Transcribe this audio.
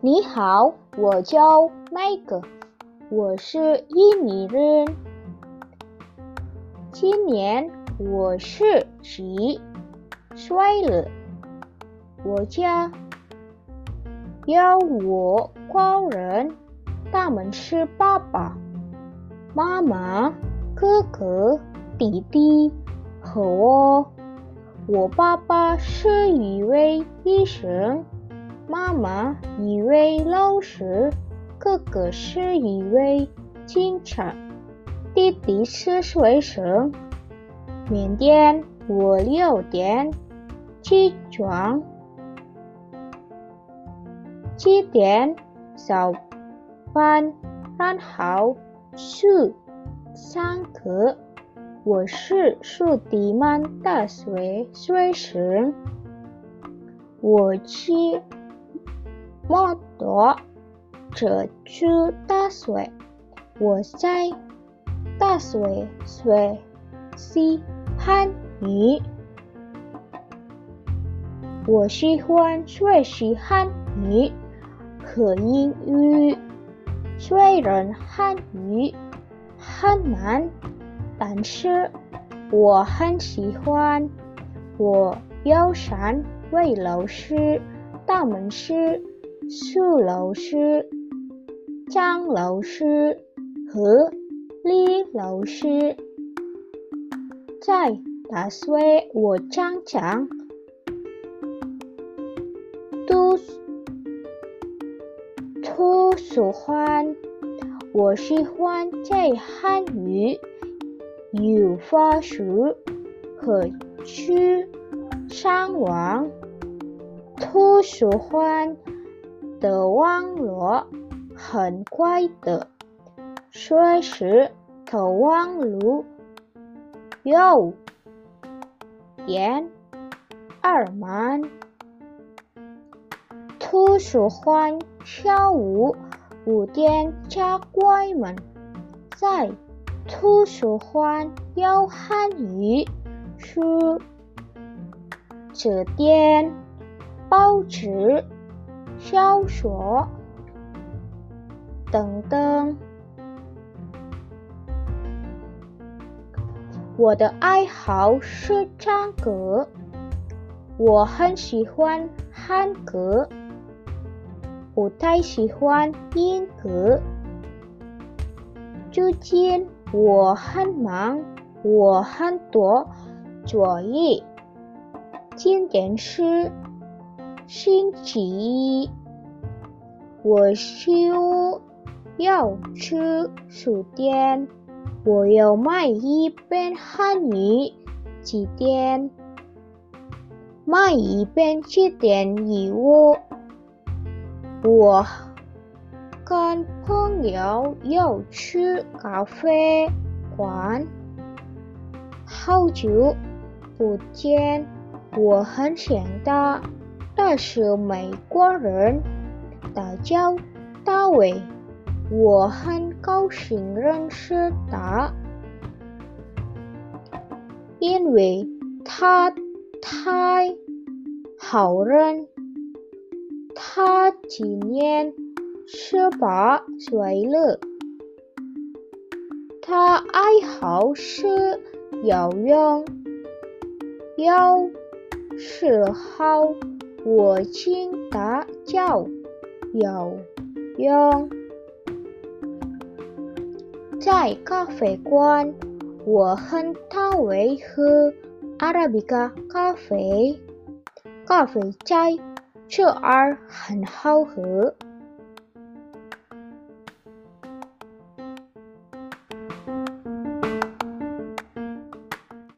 你好，我叫麦克，我是印尼人。今年我是几岁了？我家有我家人，他们是爸爸妈妈、哥哥、弟弟和我。我爸爸是一位医生。妈妈一位老师，哥哥是一位警察，弟弟是学生。明天我六点起床，七点上班，然后去上课。我是苏迪曼大学学生，我去。摩托车去大学，我在大学学习汉语。我喜欢学习汉语和英语，虽然汉语很难，但是我很喜欢。我有三位老师，大门师。苏老师、张老师和李老师。在大学，我常常都都喜欢。我喜欢在汉语语法书和去上网都喜欢。的网络很快的，所以的网络有点二慢。图书馆下午五点才关门，在图书馆有汉语书、词典、报纸。小说等等。我的爱好是唱歌，我很喜欢韩歌，不太喜欢英歌。最近我很忙，我很多作业。今天是星期一，我就要去书店，我要买一本汉语词典，买一本词典礼物。我跟朋友要去咖啡馆，好久不见，我很想他。他是美国人，他叫大卫，我很高兴认识他，因为他太好人。他今年十八岁了，他爱好是游泳，有时候。我请他教游泳，在咖啡馆，我很讨厌喝阿拉比卡咖啡，咖啡在这儿很好喝。